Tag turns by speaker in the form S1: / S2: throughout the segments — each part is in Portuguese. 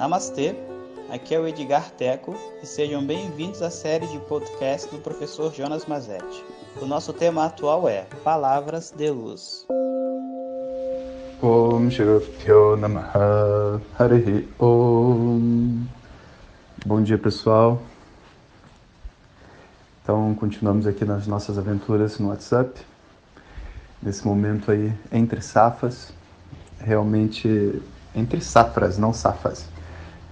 S1: Namastê, aqui é o Edgar Teco e sejam bem-vindos à série de podcast do professor Jonas Mazetti. O nosso tema atual é Palavras de Luz.
S2: Bom dia pessoal. Então continuamos aqui nas nossas aventuras no WhatsApp. Nesse momento aí entre safas, realmente entre safras, não safas.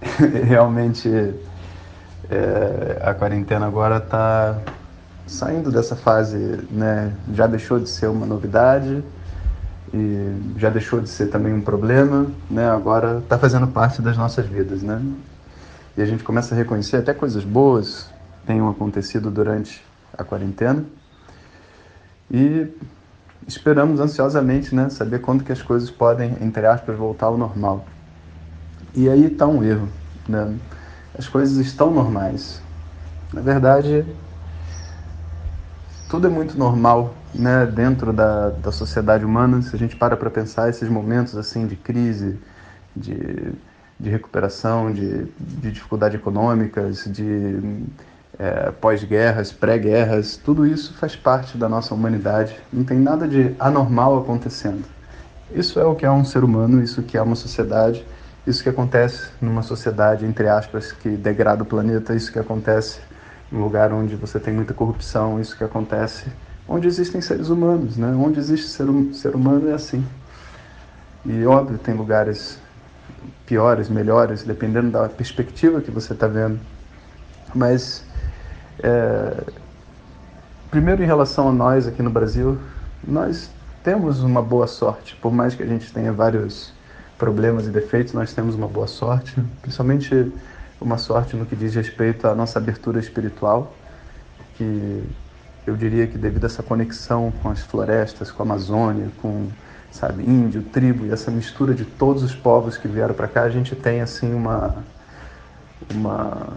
S2: realmente é, a quarentena agora está saindo dessa fase, né? Já deixou de ser uma novidade e já deixou de ser também um problema, né? Agora está fazendo parte das nossas vidas, né? E a gente começa a reconhecer até coisas boas tenham acontecido durante a quarentena e esperamos ansiosamente, né? Saber quando que as coisas podem, entre aspas, voltar ao normal. E aí está um erro. Né? As coisas estão normais. Na verdade, tudo é muito normal né, dentro da, da sociedade humana. Se a gente para para pensar esses momentos assim de crise, de, de recuperação, de, de dificuldade econômicas, de é, pós-guerras, pré-guerras, tudo isso faz parte da nossa humanidade. Não tem nada de anormal acontecendo. Isso é o que é um ser humano, isso que é uma sociedade isso que acontece numa sociedade, entre aspas, que degrada o planeta, isso que acontece num lugar onde você tem muita corrupção, isso que acontece onde existem seres humanos, né? Onde existe ser, hum, ser humano é assim. E óbvio, tem lugares piores, melhores, dependendo da perspectiva que você está vendo. Mas, é, primeiro em relação a nós aqui no Brasil, nós temos uma boa sorte, por mais que a gente tenha vários problemas e defeitos, nós temos uma boa sorte, principalmente uma sorte no que diz respeito à nossa abertura espiritual, que eu diria que devido a essa conexão com as florestas, com a Amazônia, com sabe índio, tribo e essa mistura de todos os povos que vieram para cá, a gente tem assim uma uma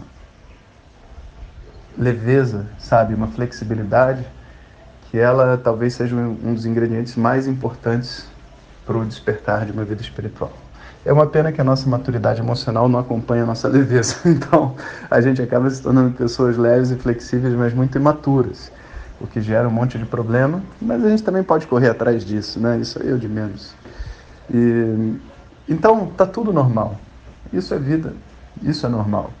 S2: leveza, sabe, uma flexibilidade que ela talvez seja um dos ingredientes mais importantes para o despertar de uma vida espiritual. É uma pena que a nossa maturidade emocional não acompanha a nossa leveza. Então, a gente acaba se tornando pessoas leves e flexíveis, mas muito imaturas, o que gera um monte de problema. Mas a gente também pode correr atrás disso, né? Isso aí é o de menos. E, então, tá tudo normal. Isso é vida. Isso é normal.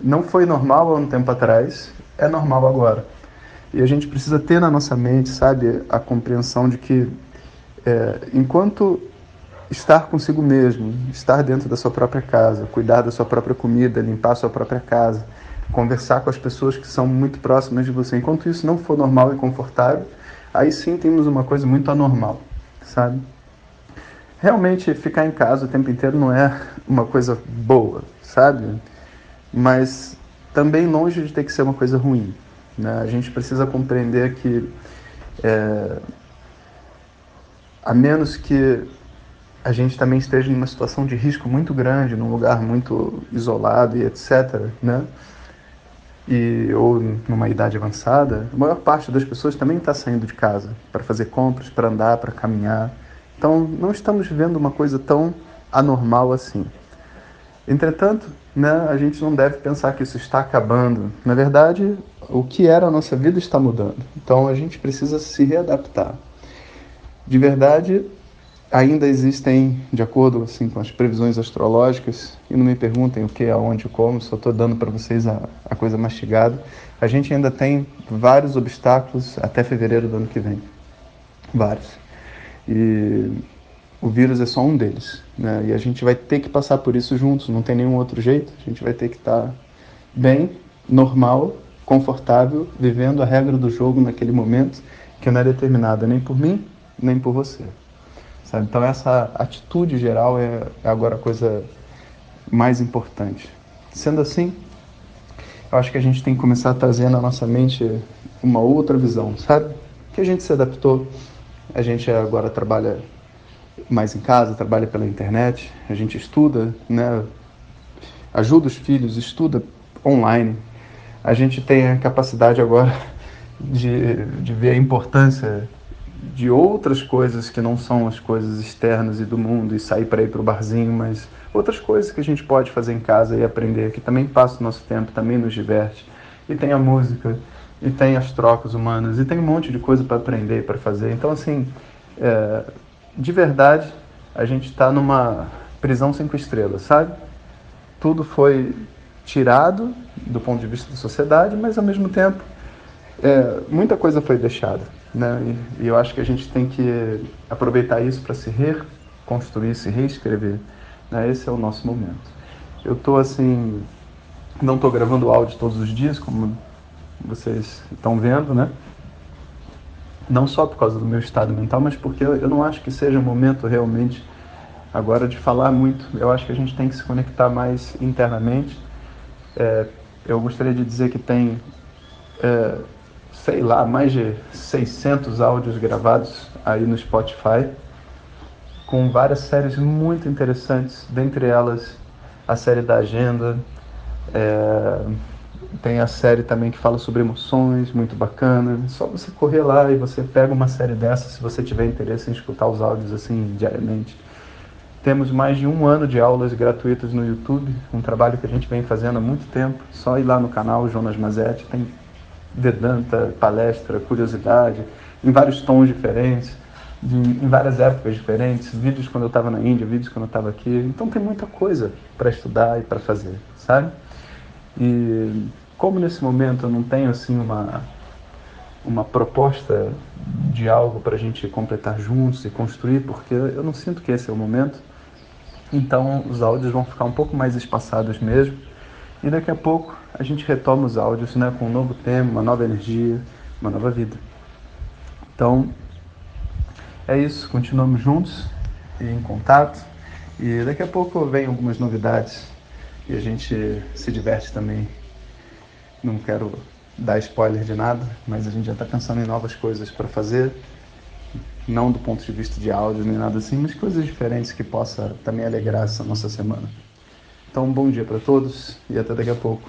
S2: Não foi normal há um tempo atrás, é normal agora. E a gente precisa ter na nossa mente, sabe, a compreensão de que é, enquanto estar consigo mesmo, estar dentro da sua própria casa, cuidar da sua própria comida, limpar a sua própria casa, conversar com as pessoas que são muito próximas de você, enquanto isso não for normal e confortável, aí sim temos uma coisa muito anormal, sabe? Realmente ficar em casa o tempo inteiro não é uma coisa boa, sabe? Mas também longe de ter que ser uma coisa ruim. Né? A gente precisa compreender que é, a menos que a gente também esteja em uma situação de risco muito grande, num lugar muito isolado e etc., né? E, ou numa idade avançada, a maior parte das pessoas também está saindo de casa para fazer compras, para andar, para caminhar. Então, não estamos vivendo uma coisa tão anormal assim. Entretanto, né, a gente não deve pensar que isso está acabando. Na verdade, o que era a nossa vida está mudando. Então, a gente precisa se readaptar. De verdade, ainda existem, de acordo assim, com as previsões astrológicas, e não me perguntem o que, aonde, como, só estou dando para vocês a, a coisa mastigada, a gente ainda tem vários obstáculos até fevereiro do ano que vem. Vários. E o vírus é só um deles. Né? E a gente vai ter que passar por isso juntos, não tem nenhum outro jeito. A gente vai ter que estar tá bem, normal, confortável, vivendo a regra do jogo naquele momento, que não é determinada nem por mim, nem por você. Sabe? Então essa atitude geral é, é agora a coisa mais importante. Sendo assim, eu acho que a gente tem que começar a trazer na nossa mente uma outra visão, sabe? Que a gente se adaptou, a gente agora trabalha mais em casa, trabalha pela internet, a gente estuda, né? Ajuda os filhos, estuda online. A gente tem a capacidade agora de, de ver a importância de outras coisas que não são as coisas externas e do mundo e sair para ir para o barzinho, mas outras coisas que a gente pode fazer em casa e aprender, que também passa o nosso tempo, também nos diverte. E tem a música, e tem as trocas humanas, e tem um monte de coisa para aprender e para fazer. Então, assim, é, de verdade, a gente está numa prisão cinco estrelas, sabe? Tudo foi tirado do ponto de vista da sociedade, mas ao mesmo tempo é, muita coisa foi deixada. Né? E, e, eu acho que a gente tem que aproveitar isso para se reconstruir, se reescrever. Né? Esse é o nosso momento. Eu estou assim, não estou gravando áudio todos os dias, como vocês estão vendo, né? Não só por causa do meu estado mental, mas porque eu, não acho que seja o momento realmente agora de falar muito. Eu acho que a gente tem que se conectar mais internamente. É, eu gostaria de dizer que tem é, sei lá, mais de 600 áudios gravados aí no Spotify, com várias séries muito interessantes, dentre elas a série da Agenda, é, tem a série também que fala sobre emoções, muito bacana. Só você correr lá e você pega uma série dessa se você tiver interesse em escutar os áudios assim diariamente. Temos mais de um ano de aulas gratuitas no YouTube, um trabalho que a gente vem fazendo há muito tempo. Só ir lá no canal Jonas Mazetti, tem Vedanta, palestra, curiosidade, em vários tons diferentes, de, em várias épocas diferentes, vídeos quando eu estava na Índia, vídeos quando eu estava aqui. Então tem muita coisa para estudar e para fazer, sabe? E como nesse momento eu não tenho assim uma uma proposta de algo para a gente completar juntos e construir, porque eu não sinto que esse é o momento. Então os áudios vão ficar um pouco mais espaçados mesmo. E daqui a pouco a gente retoma os áudios né, com um novo tema, uma nova energia, uma nova vida. Então, é isso. Continuamos juntos e em contato. E daqui a pouco vem algumas novidades e a gente se diverte também. Não quero dar spoiler de nada, mas a gente já está pensando em novas coisas para fazer. Não do ponto de vista de áudio nem nada assim, mas coisas diferentes que possa também alegrar essa nossa semana. Então, um bom dia para todos e até daqui a pouco.